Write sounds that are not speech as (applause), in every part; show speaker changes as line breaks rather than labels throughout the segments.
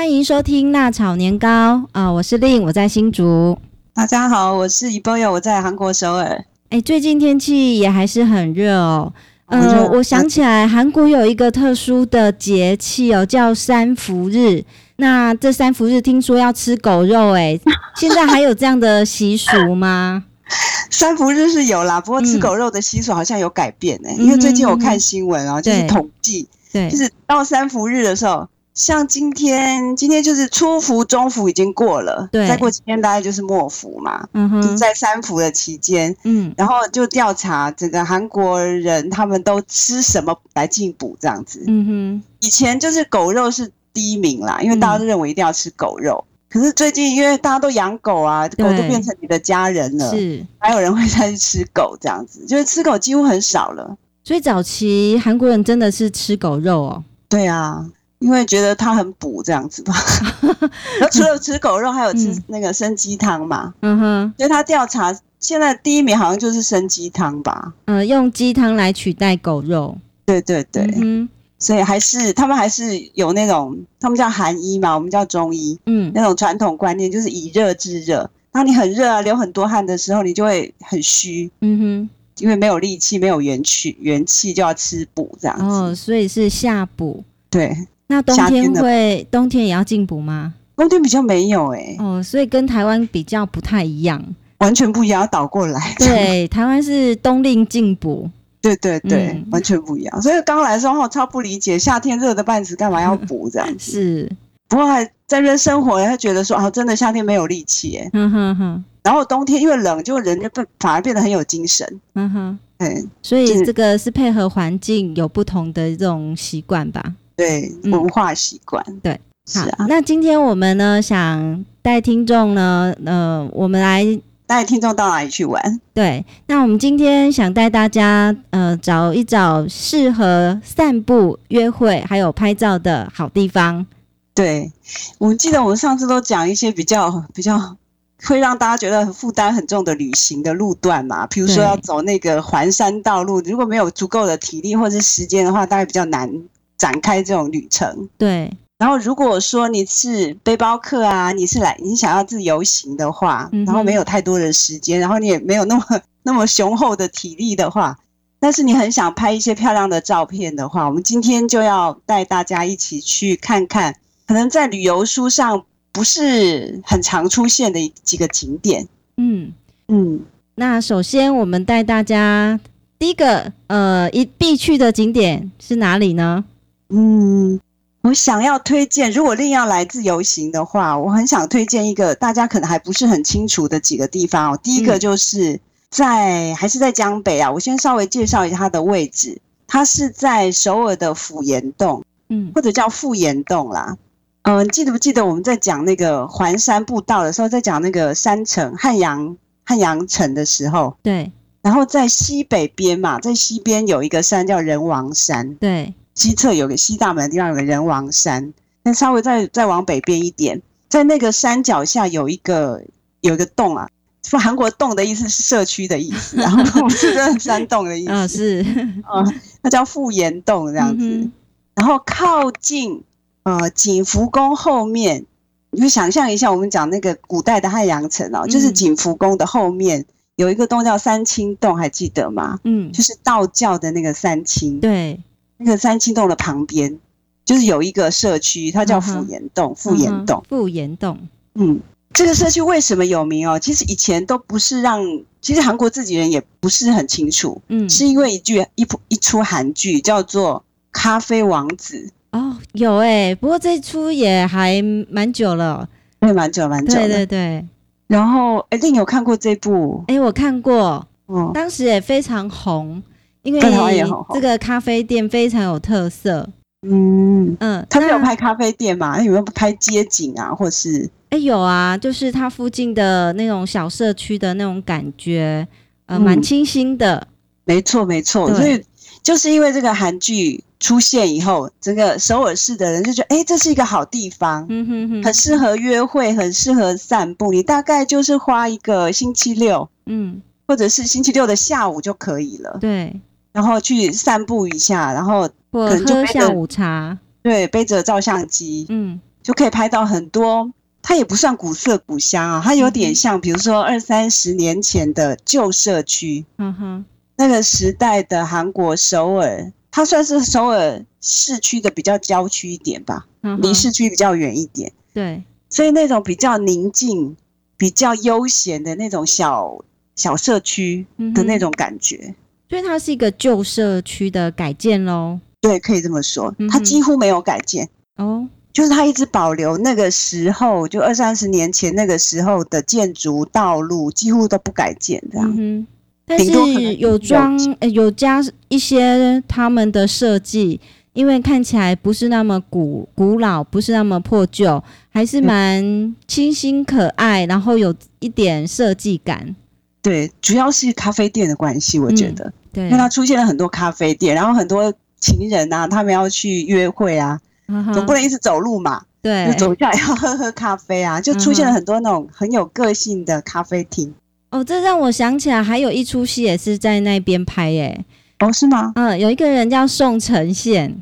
欢迎收听《辣炒年糕》啊、呃，我是令，我在新竹。
大家好，我是 Eboyo，我在韩国首尔。
哎，最近天气也还是很热哦。嗯、呃，我想起来，韩国有一个特殊的节气哦，叫三伏日。那这三伏日听说要吃狗肉，哎，(laughs) 现在还有这样的习俗吗？
三伏日是有啦，不过吃狗肉的习俗好像有改变哎、欸嗯，因为最近我看新闻啊、喔，就是统计，对，就是到三伏日的时候，像今天，今天就是初伏、中伏已经过了，对，再过几天大概就是末伏嘛，嗯哼，就在三伏的期间，嗯，然后就调查整个韩国人他们都吃什么来进补这样子，嗯哼，以前就是狗肉是第一名啦，因为大家都认为一定要吃狗肉。嗯可是最近，因为大家都养狗啊，狗都变成你的家人了，是，还有人会再去吃狗这样子，就是吃狗几乎很少了。
所以早期韩国人真的是吃狗肉哦。
对啊，因为觉得它很补这样子吧。然 (laughs) 后除了吃狗肉，还有吃那个生鸡汤嘛。嗯哼。所以他调查，现在第一名好像就是生鸡汤吧。
嗯，用鸡汤来取代狗肉。
对对对。嗯。所以还是他们还是有那种，他们叫韩医嘛，我们叫中医，嗯，那种传统观念就是以热制热。当你很热啊，流很多汗的时候，你就会很虚，嗯哼，因为没有力气，没有元气，元气就要吃补这样子。
哦，所以是下补。
对，
那冬天会冬天也要进补吗？
冬天比较没有哎、欸。
哦，所以跟台湾比较不太一样，
完全不一样，要倒过来。
对，台湾是冬令进补。
对对对、嗯，完全不一样。所以刚来的时候，我超不理解，夏天热的半死，干嘛要补 (laughs) 这样子？
是，
不过还在这边生活，他觉得说啊，真的夏天没有力气哎。嗯哼哼。然后冬天因为冷，就人就变反而变得很有精神。嗯哼。对，
所以这个是配合环境有不同的这种习惯吧？
对，文化习惯。嗯、
对，是啊。那今天我们呢，想带听众呢，呃，我们来。
带听众到哪里去玩？
对，那我们今天想带大家呃找一找适合散步、约会还有拍照的好地方。
对，我记得我们上次都讲一些比较比较 (laughs) 会让大家觉得负担很重的旅行的路段嘛，比如说要走那个环山道路，如果没有足够的体力或是时间的话，大概比较难展开这种旅程。
对。
然后，如果说你是背包客啊，你是来你想要自由行的话，然后没有太多的时间，然后你也没有那么 (laughs) 那么雄厚的体力的话，但是你很想拍一些漂亮的照片的话，我们今天就要带大家一起去看看，可能在旅游书上不是很常出现的几个景点。
嗯嗯，那首先我们带大家第一个呃一必去的景点是哪里呢？
嗯。我想要推荐，如果另要来自由行的话，我很想推荐一个大家可能还不是很清楚的几个地方哦。第一个就是在、嗯、还是在江北啊，我先稍微介绍一下它的位置，它是在首尔的府岩洞，嗯，或者叫富岩洞啦。嗯、呃，记得不记得我们在讲那个环山步道的时候，在讲那个山城汉阳汉阳城的时候，
对，
然后在西北边嘛，在西边有一个山叫人王山，
对。
西侧有个西大门的地方有个人王山，那稍微再再往北边一点，在那个山脚下有一个有一个洞啊，说韩国洞的意思是社区的意思，然后 (laughs) 是山洞的意思，
嗯、哦，是，
嗯，它叫富岩洞这样子，嗯、然后靠近呃景福宫后面，你就想象一下，我们讲那个古代的汉阳城哦，就是景福宫的后面有一个洞叫三清洞，还记得吗？嗯，就是道教的那个三清，
对。
那个三清洞的旁边，就是有一个社区，它叫富岩洞。富岩洞，
富岩洞。
嗯，这个社区为什么有名哦？其实以前都不是让，其实韩国自己人也不是很清楚。嗯，是因为一句一部一出韩剧叫做《咖啡王子》
哦，有哎、欸，不过这出也还蛮久了，
对，蛮久蛮久。
对对对。
然后，哎，你有看过这部？
哎，我看过，哦，当时也非常红。因为这个咖啡店非常有特色，
嗯嗯，他们有拍咖啡店吗？有没有拍街景啊，或是？
哎，有啊，就是它附近的那种小社区的那种感觉，呃，蛮清新的。
没错，没错。所以就是因为这个韩剧出现以后，整个首尔市的人就觉得，哎，这是一个好地方，嗯哼哼，很适合约会，很适合散步。你大概就是花一个星期六，嗯，或者是星期六的下午就可以了。
对。
然后去散步一下，然后可能就
喝下午茶，
对，背着照相机，嗯，就可以拍到很多。它也不算古色古香啊，它有点像，比如说二三十年前的旧社区。嗯哼，那个时代的韩国首尔，它算是首尔市区的比较郊区一点吧，离市区比较远一点。
对，
所以那种比较宁静、比较悠闲的那种小小社区的那种感觉。
所以它是一个旧社区的改建喽。
对，可以这么说，它几乎没有改建。哦。就是它一直保留那个时候，就二三十年前那个时候的建筑道路，几乎都不改建这样。嗯，
但是有装有加一些他们的设计，因为看起来不是那么古古老，不是那么破旧，还是蛮清新可爱，然后有一点设计感。
对，主要是咖啡店的关系，我觉得。嗯，对，因为它出现了很多咖啡店，然后很多情人啊，他们要去约会啊。总不能一直走路嘛，
对，
就走下来要喝喝咖啡啊，就出现了很多那种很有个性的咖啡厅。
哦，这让我想起来，还有一出戏也是在那边拍耶。
哦，是吗？
嗯，有一个人叫宋承宪，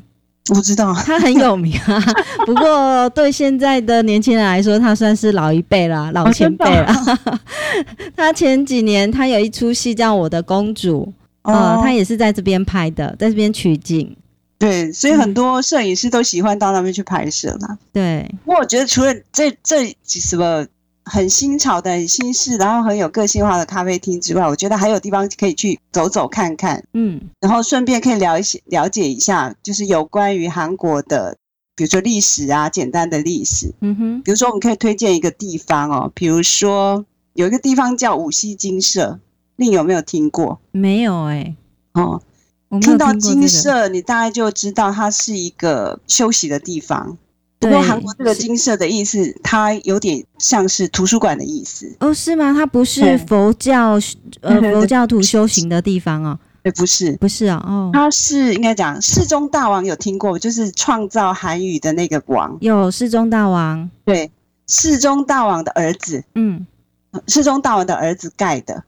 我不知道，
他很有名啊。(laughs) 不过对现在的年轻人来说，他算是老一辈了，老前辈了。哦、(laughs) 他前几年他有一出戏叫《我的公主》，哦、嗯，他也是在这边拍的，在这边取景。
对，所以很多摄影师都喜欢到那边去拍摄啦。
对，
不过我觉得除了这这什么很新潮的、很新式，然后很有个性化的咖啡厅之外，我觉得还有地方可以去走走看看。嗯，然后顺便可以了一些了解一下，就是有关于韩国的，比如说历史啊，简单的历史。嗯哼，比如说我们可以推荐一个地方哦，比如说有一个地方叫五溪金舍，你有没有听过？
没有哎、欸。哦。
听到金色，你大概就知道它是一个休息的地方。不过韩国这个金色的意思，它有点像是图书馆的意思。
哦，是吗？它不是佛教呃 (laughs) 佛教徒修行的地方哦。
对，不是，
不是啊。哦，
它是应该讲世宗大王有听过，就是创造韩语的那个王。
有世宗大王。
对，世宗大王的儿子。嗯，世宗大王的儿子盖的。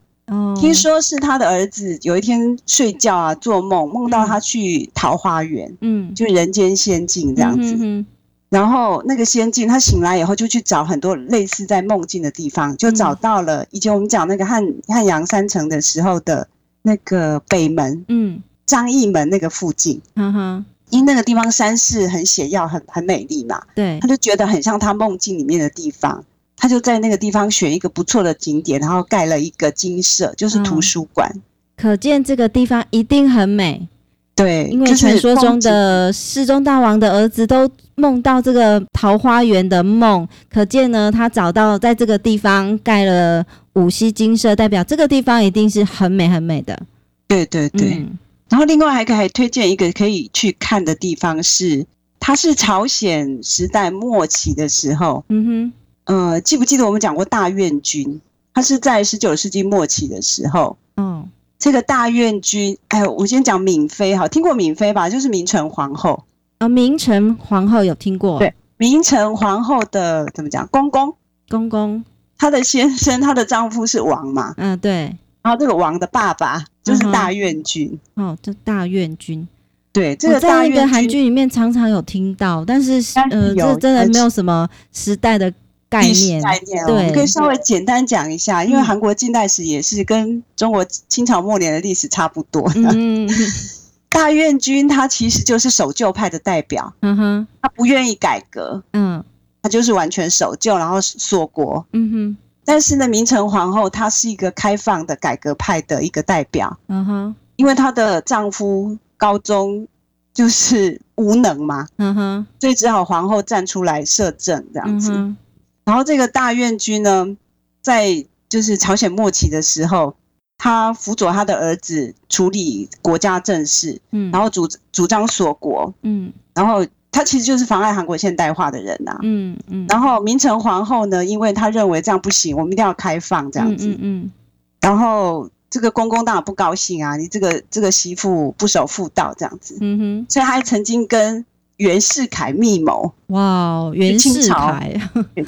听说是他的儿子有一天睡觉啊，做梦梦到他去桃花源，嗯，就人间仙境这样子。嗯然后那个仙境，他醒来以后就去找很多类似在梦境的地方，就找到了以前我们讲那个汉汉阳三城的时候的那个北门，嗯，张义门那个附近。嗯哼，因为那个地方山势很险要，很很美丽嘛。对，他就觉得很像他梦境里面的地方。他就在那个地方选一个不错的景点，然后盖了一个金舍，就是图书馆。嗯，可见这个地方一定很美。对，因为传说中的世宗大王的儿子都梦到这个桃花源的梦，可见呢，他找到在这个地方盖了五溪金舍，代表这个地方一定是很美很美的。对对对。嗯，然后另外还可以还推荐一个可以去看的地方是，它是朝鲜时代末期的时候。嗯哼。呃，记不记得我们讲过大院君？他是在十九世纪末期的时候。嗯，这个大院君，哎，我先讲敏妃哈，听过敏妃吧？就是明成皇后。啊、哦，明成皇后有听过。对，明成皇后的怎么讲？公公，公公，她的先生，她的丈夫是王嘛？嗯，对。然后这个王的爸爸就是大院君。嗯、哦，这大院君。对，这个在那个韩剧里面常常有听到，但是呃，这真的没有什么时代的。概念概念，对，我们可以稍微简单讲一下，因为韩国近代史也是跟中国清朝末年的历史差不多。的。嗯，(laughs) 大院君他其实就是守旧派的代表，嗯哼，他不愿意改革，嗯，他就是完全守旧，然后锁国，嗯哼。但是呢，明成皇后她是一个开放的改革派的一个代表，嗯哼，因为她的丈夫高宗就是无能嘛，嗯哼，所以只好皇后站出来摄政这样子。嗯然后这个大院君呢，在就是朝鲜末期的时候，他辅佐他的儿子处理国家政事，嗯，然后主主张锁国，嗯，然后他其实就是妨碍韩国现代化的人呐，嗯嗯。然后明成皇后呢，因为他认为这样不行，我们一定要开放这样子，嗯嗯。然后这个公公当然不高兴啊，你这个这个媳妇不守妇道这样子，嗯哼。所以他还曾经跟袁世凯密谋哇！袁世凯，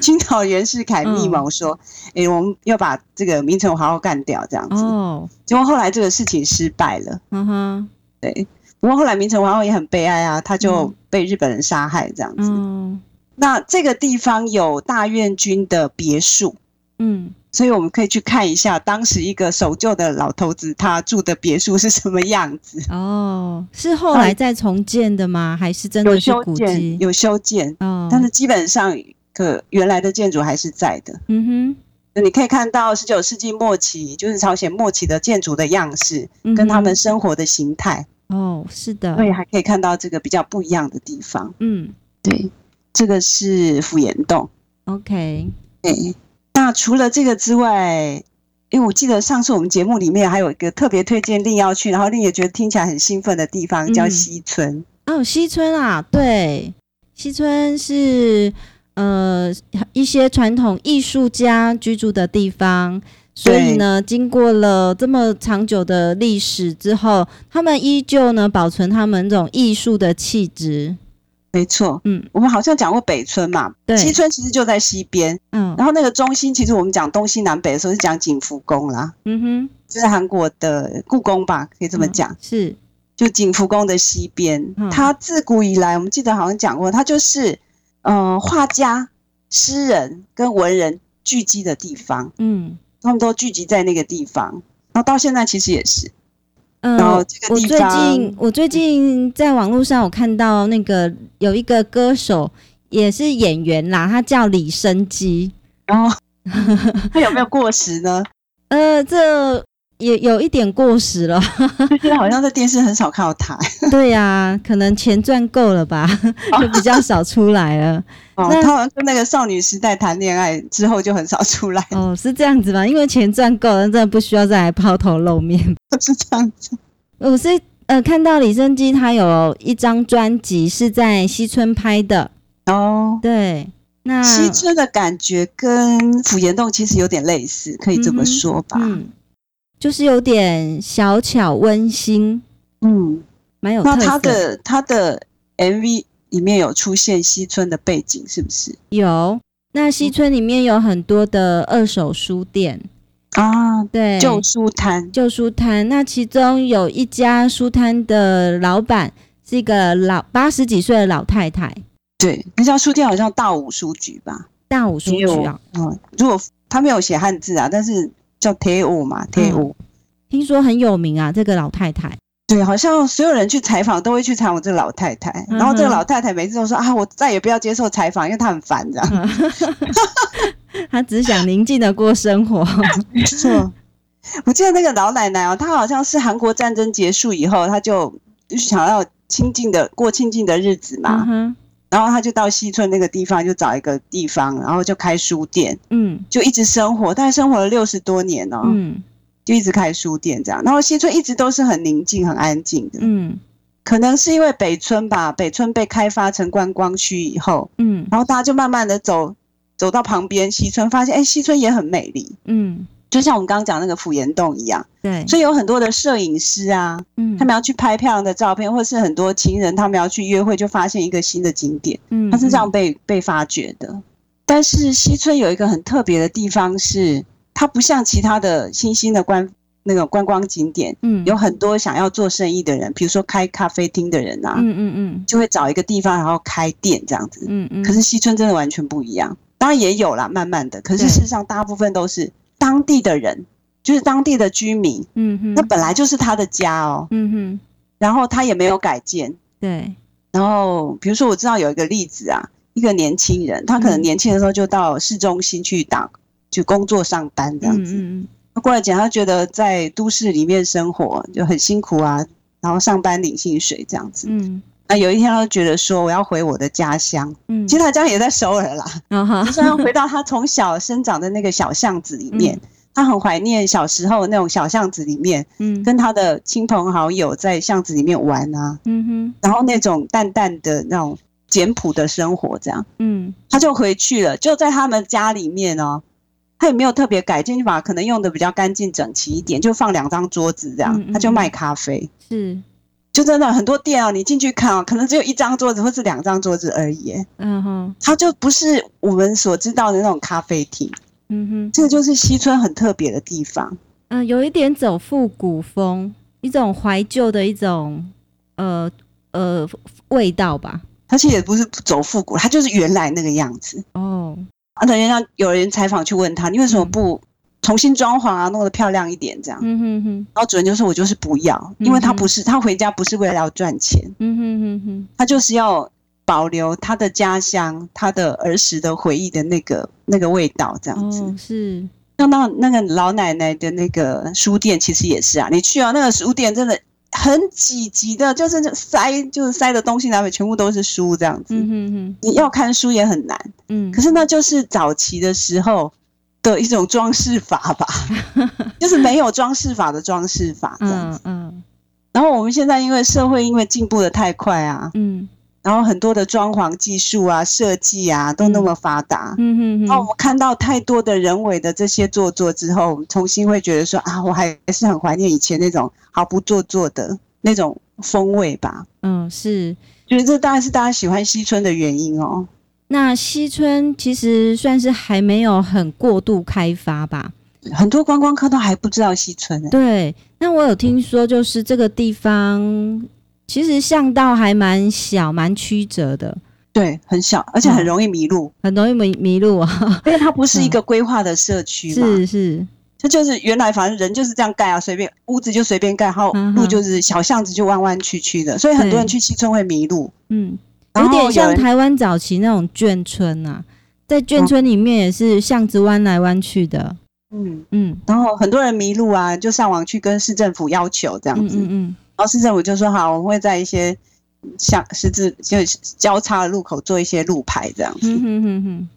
清朝 (laughs) 袁世凯密谋说：“哎、嗯欸，我们要把这个明成皇后干掉，这样子。”哦，结果后来这个事情失败了。嗯哼，对。不过后来明成皇后也很悲哀啊，她就被日本人杀害这样子。嗯，那这个地方有大院军的别墅，嗯，所以我们可以去看一下当时一个守旧的老头子他住的别墅是什么样子。
哦，是后来再重建的吗？啊、还是真的是古迹？
有修建，哦，但是基本上可原来的建筑还是在的。嗯哼。你可以看到十九世纪末期，就是朝鲜末期的建筑的样式，跟他们生活的形态。
哦，是的。
所以还可以看到这个比较不一样的地方。嗯，对，这个是府岩洞。
OK，
对。那除了这个之外，因为我记得上次我们节目里面还有一个特别推荐令要去，然后令也觉得听起来很兴奋的地方，叫西村。
哦，西村啊，对，西村是。呃，一些传统艺术家居住的地方，所以呢，经过了这么长久的历史之后，他们依旧呢保存他们这种艺术的气质。
没错，嗯，我们好像讲过北村嘛，对，西村其实就在西边，嗯，然后那个中心，其实我们讲东西南北的时候是讲景福宫啦，嗯哼，就是韩国的故宫吧，可以这么讲，嗯、
是，
就景福宫的西边，嗯、它自古以来，我们记得好像讲过，它就是。呃，画家、诗人跟文人聚集的地方，嗯，他们都聚集在那个地方，然后到现在其实也是。
嗯、呃，然后这个地方，我最近我最近在网络上我看到那个有一个歌手也是演员啦，他叫李生基，
然后 (laughs) 他有没有过时呢？
呃，这。也有一点过时了，
现 (laughs) 在好像在电视很少看到他。(laughs)
对呀、啊，可能钱赚够了吧，就比较少出来了。(laughs)
哦，他好像跟那个少女时代谈恋爱之后就很少出来。
哦，是这样子吗？因为钱赚够了，真的不需要再来抛头露面。
是这样子。
我是呃看到李昇基他有一张专辑是在西村拍的。哦，对，那
西村的感觉跟府岩洞其实有点类似，可以这么说吧。嗯嗯
就是有点小巧温馨，嗯，蛮有特色。
那他的他的 MV 里面有出现西村的背景，是不是？
有。那西村里面有很多的二手书店
啊，
对，
旧书摊，
旧书摊。那其中有一家书摊的老板是一个老八十几岁的老太太。
对，那家书店好像大武书局吧？
大武书局啊，
嗯，如果他没有写汉字啊，但是。叫铁五嘛，铁五、嗯，
听说很有名啊。这个老太太，
对，好像所有人去采访都会去采访这个老太太。嗯、然后这个老太太每次都说啊，我再也不要接受采访，因为她很烦，这样。(laughs)
她只想宁静的过生活。
没错，我记得那个老奶奶哦，她好像是韩国战争结束以后，她就就是想要清静的过清静的日子嘛。嗯然后他就到西村那个地方，就找一个地方，然后就开书店，嗯，就一直生活，大概生活了六十多年哦，嗯，就一直开书店这样。然后西村一直都是很宁静、很安静的，嗯，可能是因为北村吧，北村被开发成观光区以后，嗯，然后大家就慢慢的走走到旁边西村，发现哎，西村也很美丽，嗯。就像我们刚刚讲那个府岩洞一样，对，所以有很多的摄影师啊，嗯，他们要去拍漂亮的照片，或是很多情人他们要去约会，就发现一个新的景点，嗯，它是这样被被发掘的。但是西村有一个很特别的地方是，它不像其他的新兴的观那个观光景点，嗯，有很多想要做生意的人，比如说开咖啡厅的人啊，嗯嗯嗯，就会找一个地方然后开店这样子，嗯嗯。可是西村真的完全不一样，当然也有啦，慢慢的，可是事实上大部分都是。当地的人就是当地的居民，嗯哼，那本来就是他的家哦，嗯哼，然后他也没有改建，
对，
然后比如说我知道有一个例子啊，一个年轻人，他可能年轻的时候就到市中心去当就工作上班这样子，嗯他过来讲，他觉得在都市里面生活就很辛苦啊，然后上班领薪水这样子，嗯。那有一天，他就觉得说我要回我的家乡。嗯，其实他家也在首尔啦。嗯哼，他要回到他从小生长的那个小巷子里面，嗯、他很怀念小时候那种小巷子里面，嗯，跟他的亲朋好友在巷子里面玩啊，嗯哼，然后那种淡淡的那种简朴的生活，这样，嗯，他就回去了，就在他们家里面哦，他也没有特别改进，把可能用的比较干净整齐一点，就放两张桌子这样，嗯嗯，他就卖咖啡，是。就真的很多店啊，你进去看啊，可能只有一张桌子或是两张桌子而已。嗯哼，它就不是我们所知道的那种咖啡厅。嗯哼，这个就是西村很特别的地方。
嗯，有一点走复古风，一种怀旧的一种呃呃味道吧。
而且也不是走复古，它就是原来那个样子。哦，啊，等一下有人采访去问他，你为什么不重新装潢啊，弄得漂亮一点这样？嗯哼哼。然后主人就说：“我就是不要，因为他不是他回家不是为了要赚钱。嗯哼哼哼，他就是要保留他的家乡，他的儿时的回忆的那个那个味道这样子。哦，是。像那那个老奶奶的那个书店，其实也是啊，你去啊，那个书店真的。”很挤挤的，就是塞，就是塞的东西，南北全部都是书这样子。嗯哼哼，你要看书也很难。嗯，可是那就是早期的时候的一种装饰法吧，(laughs) 就是没有装饰法的装饰法这样子。嗯，嗯，然后我们现在因为社会因为进步的太快啊，嗯。然后很多的装潢技术啊、设计啊都那么发达，嗯哼哼。然后我们看到太多的人为的这些做作之后，我们重新会觉得说啊，我还是很怀念以前那种毫不做作的那种风味吧。嗯，是，觉得这当然是大家喜欢西村的原因哦。
那西村其实算是还没有很过度开发吧，
很多观光客都还不知道西村。
对，那我有听说，就是这个地方。其实巷道还蛮小，蛮曲折的，
对，很小，而且很容易迷路，
哦、很容易迷迷路啊。
因为它不是一个规划的社区嘛，
是是，
它就是原来反正人就是这样盖啊，随便屋子就随便盖，然后路就是小巷子就弯弯曲曲的，所以很多人去西村会迷路。
嗯，有点像台湾早期那种眷村啊，在眷村里面也是巷子弯来弯去的。
嗯嗯，然后很多人迷路啊，就上网去跟市政府要求这样子。嗯，嗯。然后市政府就说好，我们会在一些像十字就交叉的路口做一些路牌这样子。嗯哼哼哼，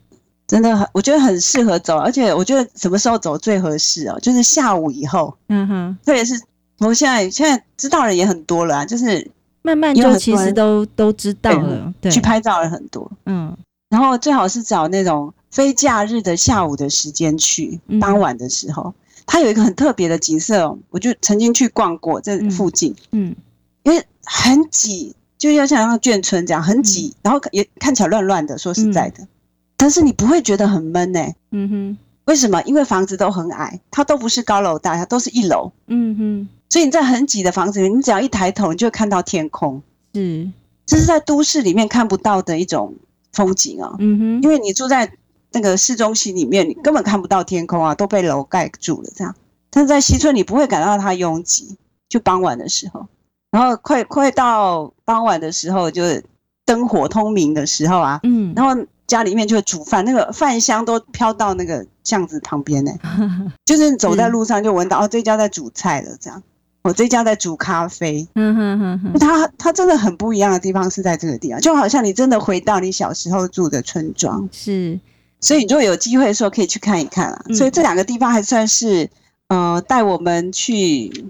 真的很，我觉得很适合走，而且我觉得什么时候走最合适哦？就是下午以后。嗯哼，特别是我现在现在知道人也很多了，啊就是
慢慢就其实都都知道了，对，
去拍照了很多。嗯，然后最好是找那种非假日的下午的时间去，傍晚的时候。它有一个很特别的景色哦，我就曾经去逛过这附近，嗯，嗯，因为很挤，就要像像眷村这样很挤，嗯，然后也看起来乱乱的。说实在的，嗯，但是你不会觉得很闷呢？嗯哼，为什么？因为房子都很矮，它都不是高楼大厦，它都是一楼。嗯哼，所以你在很挤的房子里，你只要一抬头，你就会看到天空。是，这是在都市里面看不到的一种风景哦。嗯哼，因为你住在。那个市中心里面，你根本看不到天空啊，都被楼盖住了。这样，但是在西村，你不会感到它拥挤。就傍晚的时候，然后快快到傍晚的时候，就是灯火通明的时候啊，嗯，然后家里面就会煮饭，那个饭香都飘到那个巷子旁边呢，(laughs) 就是走在路上就闻到哦，这家在煮菜了，这样，我这家在煮咖啡，嗯哼哼哼，它它真的很不一样的地方是在这个地方，就好像你真的回到你小时候住的村庄，是。所以你如果有机会的时候可以去看一看啊。所以这两个地方还算是呃带我们去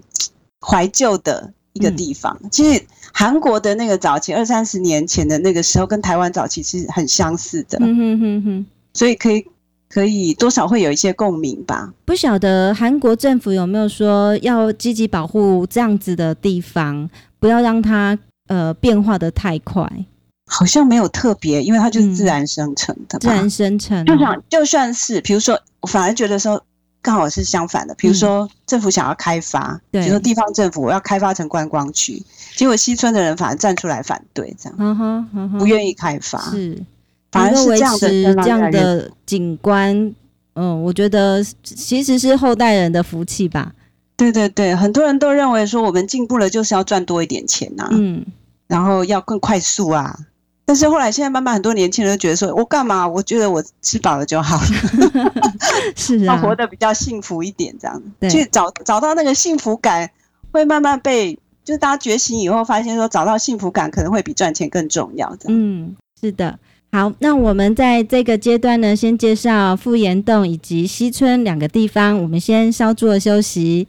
怀旧的一个地方。其实韩国的那个早期二三十年前的那个时候，跟台湾早期是很相似的。嗯哼哼哼。所以可以可以多少会有一些共鸣吧。
不晓得韩国政府有没有说要积极保护这样子的地方，不要让它呃变化的太快。
好像没有特别，因为它就是自然生成的。
自然生成，
就想就算是，比如说，我反而觉得说，刚好是相反的。比如说，政府想要开发，比如说地方政府我要开发成观光区，结果西村的人反而站出来反对，这样，不愿意开发，是，
反而是这样的这样的景观。嗯，我觉得其实是后代人的福气吧。
对对对，很多人都认为说，我们进步了就是要赚多一点钱呐，嗯，然后要更快速啊。但是后来，现在慢慢很多年轻人都觉得说，我干嘛？我觉得我吃饱了就好了 (laughs) (laughs) 是啊，活得比较幸福一点，这样对去找找到那个幸福感，会慢慢被，就是大家觉醒以后，发现说找到幸福感可能会比赚钱更重要。这样，
嗯，是的。好，那我们在这个阶段呢，先介绍富岩洞以及西村两个地方，我们先稍作休息。